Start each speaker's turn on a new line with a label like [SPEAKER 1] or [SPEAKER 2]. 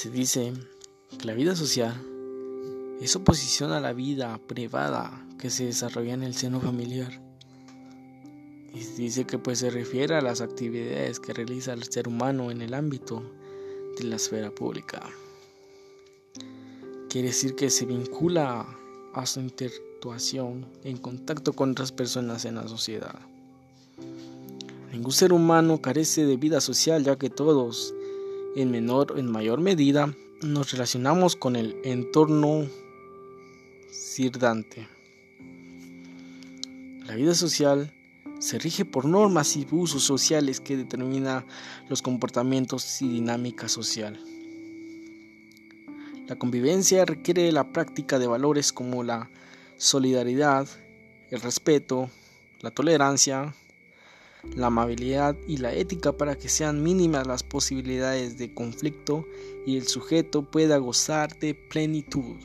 [SPEAKER 1] Se dice que la vida social es oposición a la vida privada que se desarrolla en el seno familiar. Y dice que pues se refiere a las actividades que realiza el ser humano en el ámbito de la esfera pública. Quiere decir que se vincula a su interactuación en contacto con otras personas en la sociedad. Ningún ser humano carece de vida social ya que todos, en menor o en mayor medida, nos relacionamos con el entorno circundante. La vida social se rige por normas y usos sociales que determinan los comportamientos y dinámica social. La convivencia requiere la práctica de valores como la solidaridad, el respeto, la tolerancia, la amabilidad y la ética para que sean mínimas las posibilidades de conflicto y el sujeto pueda gozar de plenitud.